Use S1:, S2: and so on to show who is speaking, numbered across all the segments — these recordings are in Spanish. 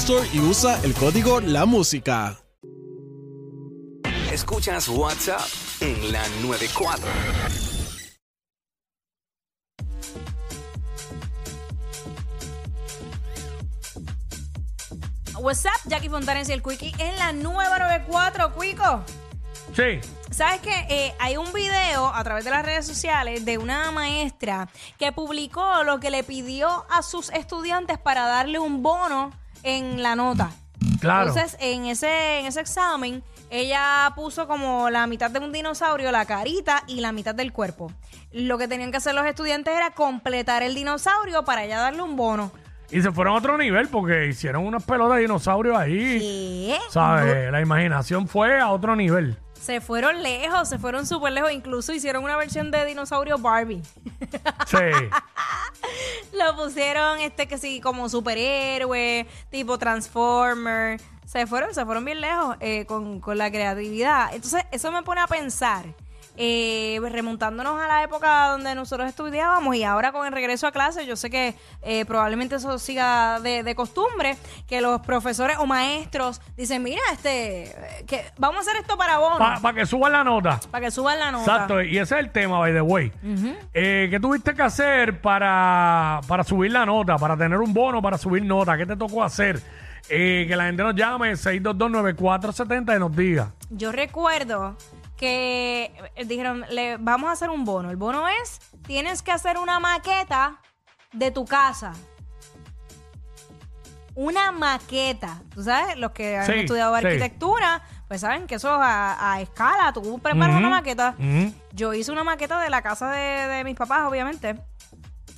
S1: Store y usa el código La Música.
S2: Escuchas WhatsApp en la 94.
S3: What's up, Jackie Fontanes y el Quickie en la nueva 94, Quico.
S4: Sí.
S3: ¿Sabes qué? Eh, hay un video a través de las redes sociales de una maestra que publicó lo que le pidió a sus estudiantes para darle un bono en la nota.
S4: Claro.
S3: Entonces, en ese, en ese examen, ella puso como la mitad de un dinosaurio, la carita y la mitad del cuerpo. Lo que tenían que hacer los estudiantes era completar el dinosaurio para ella darle un bono.
S4: Y se fueron a otro nivel porque hicieron unas pelotas de dinosaurios ahí.
S3: ¿Qué?
S4: ¿Sabes? La imaginación fue a otro nivel.
S3: Se fueron lejos, se fueron súper lejos. Incluso hicieron una versión de dinosaurio Barbie.
S4: Sí.
S3: Lo pusieron, este, que sí, como superhéroe, tipo Transformer. Se fueron, se fueron bien lejos eh, con, con la creatividad. Entonces, eso me pone a pensar. Eh, remontándonos a la época donde nosotros estudiábamos y ahora con el regreso a clase, yo sé que eh, probablemente eso siga de, de costumbre, que los profesores o maestros dicen, mira, este, que vamos a hacer esto para bono,
S4: Para que suban la nota.
S3: para que suban la nota.
S4: Exacto, y ese es el tema, by the way. Eh, ¿Qué tuviste que hacer para, para subir la nota, para tener un bono, para subir nota? ¿Qué te tocó hacer? Eh, que la gente nos llame 6229470 y nos diga.
S3: Yo recuerdo que eh, dijeron, le, vamos a hacer un bono. El bono es, tienes que hacer una maqueta de tu casa. Una maqueta. Tú sabes, los que han
S4: Sí,
S3: estudiado
S4: sí.
S3: arquitectura, pues saben que eso a, a escala, tú preparas una maqueta. Yo hice una maqueta de la casa de, de mis papás, obviamente.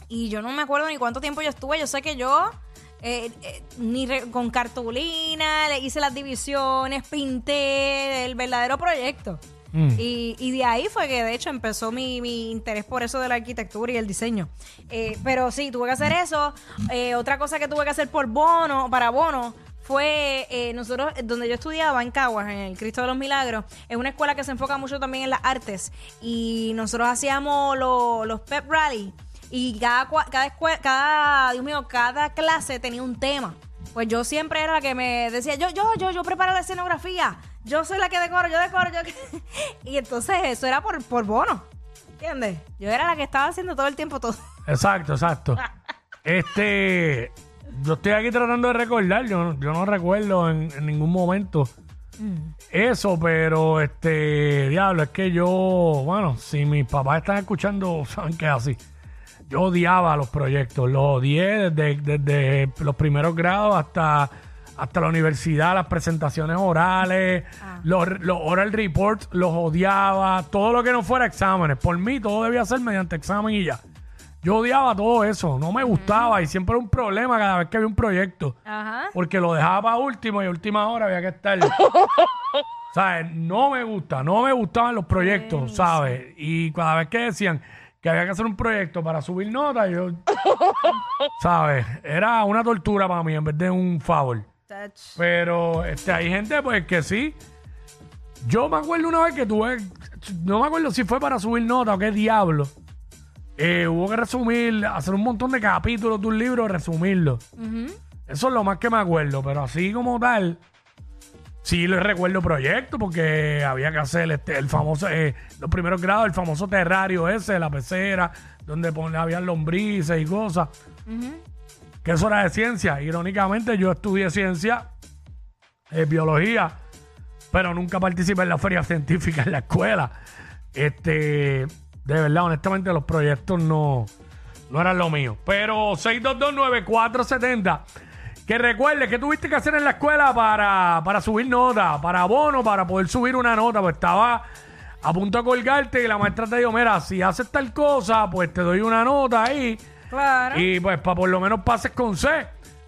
S3: Y yo no me acuerdo ni cuánto tiempo yo estuve. Yo sé que yo, eh, eh, ni re- con cartulina, le hice las divisiones, pinté el verdadero proyecto.
S4: Mm.
S3: Y, y de ahí fue que de hecho empezó mi, mi interés por eso de la arquitectura y el diseño. Eh, pero sí, tuve que hacer eso. Eh, otra cosa que tuve que hacer por bono, para bono, fue eh, nosotros, donde yo estudiaba en Caguas, en el Cristo de los Milagros, es una escuela que se enfoca mucho también en las artes. Y nosotros hacíamos lo- los pep rally. Y cada, cada, escue- cada, Dios mío, cada clase tenía un tema. Pues yo siempre era la que me decía, yo, yo, yo, yo preparo la escenografía. Yo soy la que decoro, yo decoro, yo. y entonces eso era por, por bono. ¿Entiendes? Yo era la que estaba haciendo todo el tiempo todo.
S4: Exacto, exacto. este, yo estoy aquí tratando de recordar, yo, no- yo no recuerdo en, en ningún momento eso, pero este, diablo, es que yo, bueno, si mis papás están escuchando, saben que es así. Yo odiaba los proyectos, los odié desde, desde los primeros grados hasta, hasta la universidad, las presentaciones orales, los, los oral reports, los odiaba, todo lo que no fuera exámenes. Por mí todo debía ser mediante examen y ya. Yo odiaba todo eso, no me gustaba y siempre era un problema cada vez que había un proyecto.
S3: Ajá.
S4: Porque lo dejaba para último y a última hora había que estar. ¿Sabes? No me gusta, no me gustaban los proyectos, ¿sabes? Y cada vez que decían que había que hacer un proyecto para subir notas, yo. ¿Sabes? Era una tortura para mí en vez de un favor. Pero este, hay gente, pues, que sí. Yo me acuerdo una vez que tuve. No me acuerdo si fue para subir nota o qué diablo. Eh, hubo que resumir, hacer un montón de capítulos de un libro, resumirlo. Eso es lo más que me acuerdo, pero así como tal, sí le recuerdo proyectos porque había que hacer este, el famoso, eh, los primeros grados, el famoso terrario ese, la pecera, donde pon- habían lombrices y cosas. Que eso era de ciencia. Irónicamente, yo estudié ciencia, eh, biología, pero nunca participé en la feria científica en la escuela. Este, de verdad, honestamente, los proyectos no, no eran lo mío. Pero 6229470, que recuerde que tuviste que hacer en la escuela para, para subir nota, para bono, para poder subir una nota, pues estaba a punto de colgarte y la maestra te dijo, mira, si haces tal cosa, pues te doy una nota ahí.
S3: Claro.
S4: Y pues para por lo menos pases con C.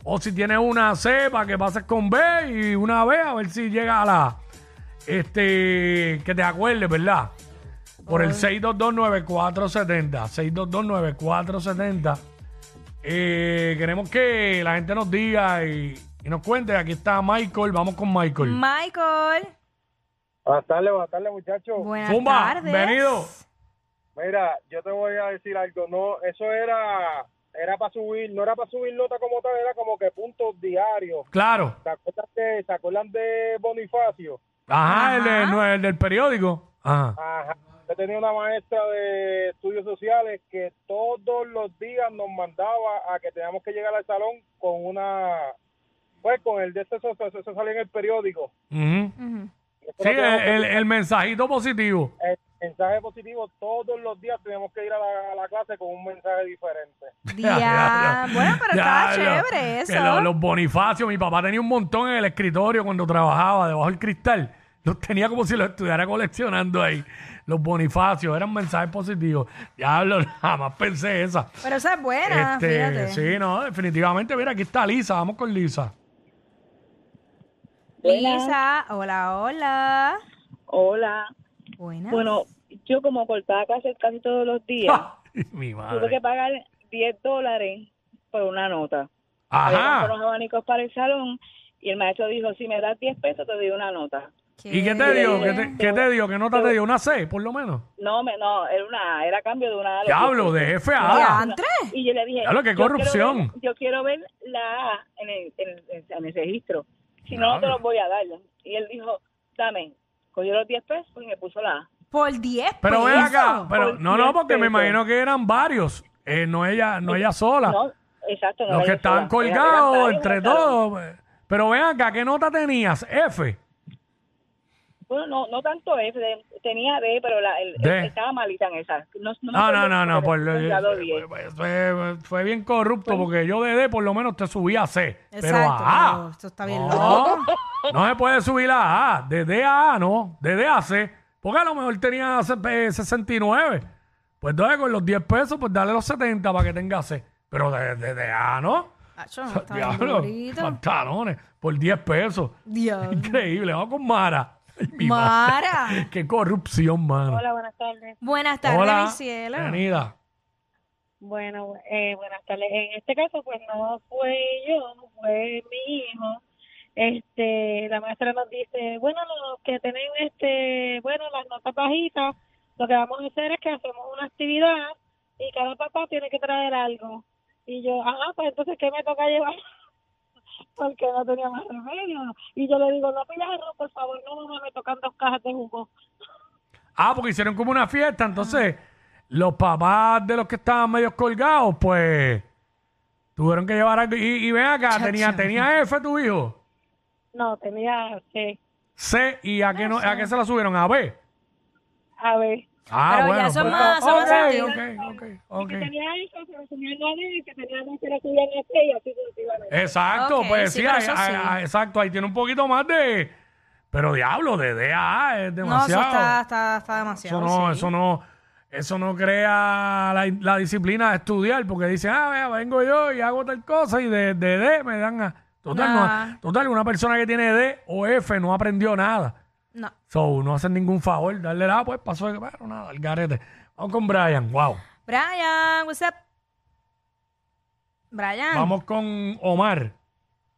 S4: O si tienes una C, para que pases con B y una B, a ver si llega a la. Este. Que te acuerdes, ¿verdad? Por el 6229470. 6229470. Eh, queremos que la gente nos diga y, y nos cuente. Aquí está Michael. Vamos con Michael.
S3: Michael,
S5: Buenas tardes, buenas tardes, muchachos.
S3: buenas
S4: Zumba,
S3: tardes.
S4: venido.
S5: Mira, yo te voy a decir algo. No, eso era era para subir, no era para subir nota como tal, era como que puntos diarios.
S4: Claro.
S5: ¿Se acuerdan de, ¿se acuerdan de Bonifacio?
S4: Ajá, El, de- no, el del periódico. Ajá.
S5: Ajá. Yo tenía una maestra de estudios sociales que todos los días nos mandaba a que teníamos que llegar al salón con una, pues con el de eso, eso, eso salía en el periódico.
S4: Sí, el, el mensajito positivo.
S5: el mensaje positivo todos los días tenemos que ir a la, a la clase con un mensaje diferente.
S3: Día. Bueno, pero estaba
S4: Ya,
S3: chévere eso.
S4: que lo- los bonifacios, mi papá tenía un montón en el escritorio cuando trabajaba debajo del cristal. Los tenía como si los estuviera coleccionando ahí. Los bonifacios eran mensajes positivos. Diablo, jamás pensé esa.
S3: Pero esa es buena,
S4: Este,
S3: fíjate.
S4: sí, no, definitivamente. Mira, aquí está Lisa. Vamos con Lisa.
S3: Lisa, hola, hola.
S6: Hola.
S3: Buenas.
S6: Bueno, yo como cortaba casi, casi todos los días,
S4: mi
S6: tuve que pagar 10 dólares por una nota.
S4: Ajá.
S6: unos abanicos para el salón y el maestro dijo, si me das 10 pesos te doy una nota.
S4: ¿Y qué te dio? ¿Qué te,
S3: bien.
S4: qué te dio? ¿Qué nota te dio? ¿Una C, por lo menos?
S6: No, me, no, era una, era cambio de una. A.
S4: Diablo, de F a A.
S3: Diantre.
S6: Y yo le dije,
S4: Diablo, qué
S6: yo quiero
S4: corrupción.
S6: ver- Yo quiero ver la A en el, en el, en el registro. Si no, no te
S4: Diablo.
S6: los voy a dar. Y él dijo, dame. Cogió los 10 pesos y me puso la A.
S3: Por 10
S4: Pero ven
S3: pesos.
S4: acá. Pero,
S6: Por
S4: no, no,
S6: 10
S4: porque me
S6: pesos.
S4: imagino que eran varios. Eh, no ella, no ella sola.
S6: No, exacto. no
S4: Los que estaban
S6: sola. Era- eran
S4: colgados
S6: varios
S4: entre todos. eh. Pero ven acá, ¿qué nota tenías? F.
S6: Bueno, no, no tanto F, de- tenía D, pero la, el,
S4: D.
S6: estaba malita en esa. No, no, me
S4: No, no,
S6: acuerdo
S4: no, no.
S6: si
S4: Por, pues, fue, fue bien corrupto porque yo de D por lo menos te subí a C. pero
S3: Exacto,
S4: a A.
S3: pero esto está bien
S4: no,
S3: loco.
S4: no se puede subir a A. De D a A, no. De D a C. Porque a lo mejor tenía eh, 69. Pues entonces con los 10 pesos, pues dale los 70 para que tenga C. Pero de, de, de A, ¿no?
S3: Acho,
S4: Diablo, pantalones, por 10 pesos.
S3: Dios.
S4: Increíble, vamos con Mara. Ay, mi
S3: Mara.
S4: madre. Qué corrupción, mano.
S6: Hola, buenas tardes.
S3: Buenas tardes,
S4: Hola,
S3: mi cielo.
S4: bienvenida.
S6: Bueno, eh, buenas tardes. En este caso, pues no fue yo, fue mi hijo. Este, la maestra nos dice, bueno, los que tienen este, bueno, las notas bajitas, lo que vamos a hacer es que hacemos una actividad y cada papá tiene que traer algo. Y yo, ah, pues entonces, ¿qué me toca llevar? Porque no tenía más remedio. Y yo le digo, no pidas arroz, por favor, no, mamá, me tocan dos cajas de jugo.
S4: Ah, porque hicieron como una fiesta, entonces los papás de los que estaban medio colgados, pues tuvieron que llevar algo. Y, y ven acá, tenía, tenía F tu hijo.
S6: No, tenía, sí,
S4: C, ¿y a qué, no, a qué se la subieron? A B.
S6: a ver.
S4: Ah,
S3: Pero
S4: bueno.
S3: ya son
S4: pues,
S3: más- son más
S4: ok,
S3: sentidos.
S4: ok, ok, ok.
S6: que tenía eso, en la D, que tenía dos, lo subía en este y así.
S4: Exacto,
S3: Ok,
S4: pues
S3: sí,
S4: sí,
S3: pero eso
S4: hay- exacto, ahí tiene un poquito más de... Pero diablo, de D a A es
S3: No, eso
S4: demasiado.
S3: está, está, está demasiado.
S4: Eso no,
S3: sí.
S4: eso no, eso no crea la, la disciplina de estudiar, porque dicen, ah, vea, vengo yo y hago tal cosa y de, de D me dan a. Total,
S3: Nah.
S4: no, total, una persona que tiene D o F no aprendió nada.
S3: No.
S4: So, no hacen ningún favor, darle la, pues pasó de pero nada, el garete. Vamos con Brian, wow.
S3: Brian, what's up? Brian.
S4: Vamos con Omar.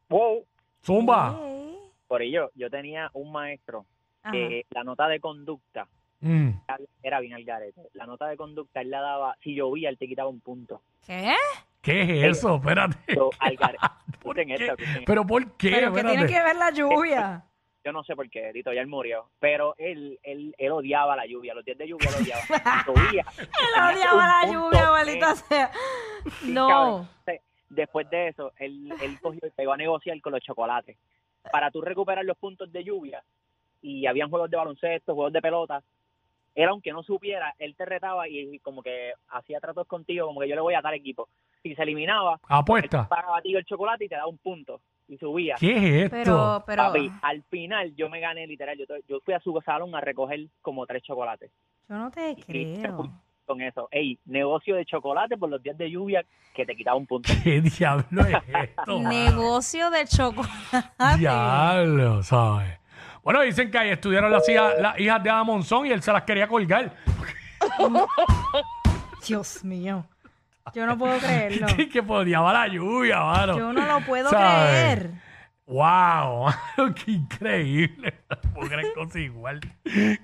S5: Wow.
S4: Zumba.
S3: Hey.
S7: Por ello, yo tenía un maestro
S3: Ajá.
S7: que la nota de conducta
S4: Mm.
S7: era bien al garete. La nota de conducta él la daba, si llovía, él te quitaba un punto.
S3: ¿Qué?
S4: ¿Qué es eso? Espérate.
S7: So, al garete.
S4: ¿Pero por qué?
S3: Pero tiene que ver la lluvia.
S7: Yo no sé por qué, Tito, ya él murió. Pero él, él, él odiaba la lluvia, los días de lluvia lo odiaba.
S3: Él odiaba la lluvia, maldita sea. No.
S7: Después de eso, él, él cogió y pegó a negociar con los chocolates. Para tú recuperar los puntos de lluvia, y habían juegos de baloncesto, juegos de pelota, él aunque no supiera, él te retaba y, como que hacía tratos contigo, como que yo le voy a dar equipo. Si se eliminaba,
S4: Apuesta.
S7: él pagaba a ti el chocolate y te daba un punto. Y subía.
S4: ¿Qué es esto?
S3: Pero, pero
S7: Papi, al final yo me gané literal. Yo, yo fui a su salón a recoger como tres chocolates.
S3: yo no te
S7: Y
S3: creo.
S7: con eso. Ey, negocio de chocolate por los días de lluvia que te quitaba un punto.
S4: ¿Qué diablo es esto?
S3: Negocio de chocolate.
S4: Diablo, ¿sabes? Bueno, dicen que ahí estudiaron las hijas, las hijas de Ana Monzón y él se las quería colgar.
S3: Dios mío. Yo no puedo creerlo.
S4: que, que odiaba la lluvia, mano.
S3: Yo no lo puedo
S4: ¿Sabes?
S3: creer.
S4: ¡Wow! mano, ¡Qué increíble! No puedo creer cosas igual.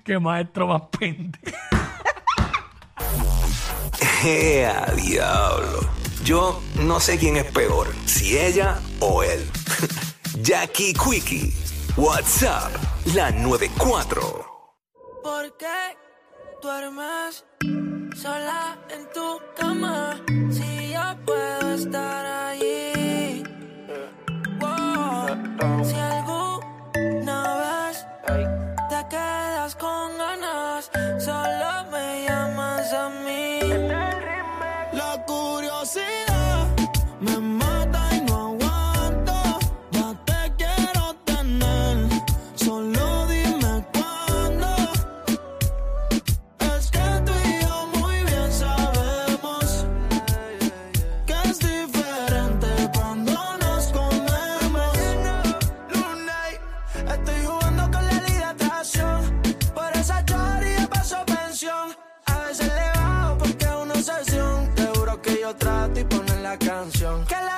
S4: ¡Qué maestro más pendejo!
S2: ¡Ea, diablo! Yo no sé quién es peor, si ella o él. Jackie Quickie, WhatsApp, la 94.
S8: ¿Por qué duermes sola en tu cama? Si yo puedo estar allí. Wow. Si alguna vez te quedas la canción. Que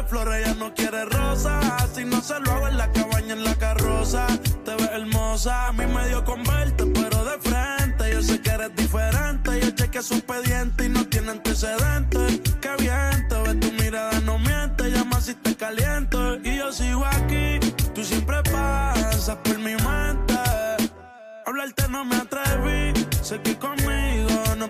S9: De flores ella no quiere rosa. Si no se lo hago en la cabaña, en la carroza. Te ves hermosa, a mí me dio con verte, pero de frente. Yo sé que eres diferente. Yo chequeé su expediente y no tiene antecedentes. Qué bien, te tu mirada, no miente. Llama si te caliento. Y yo sigo aquí, tú siempre pasas por mi mente. Hablarte no me atreví, sé que conmigo no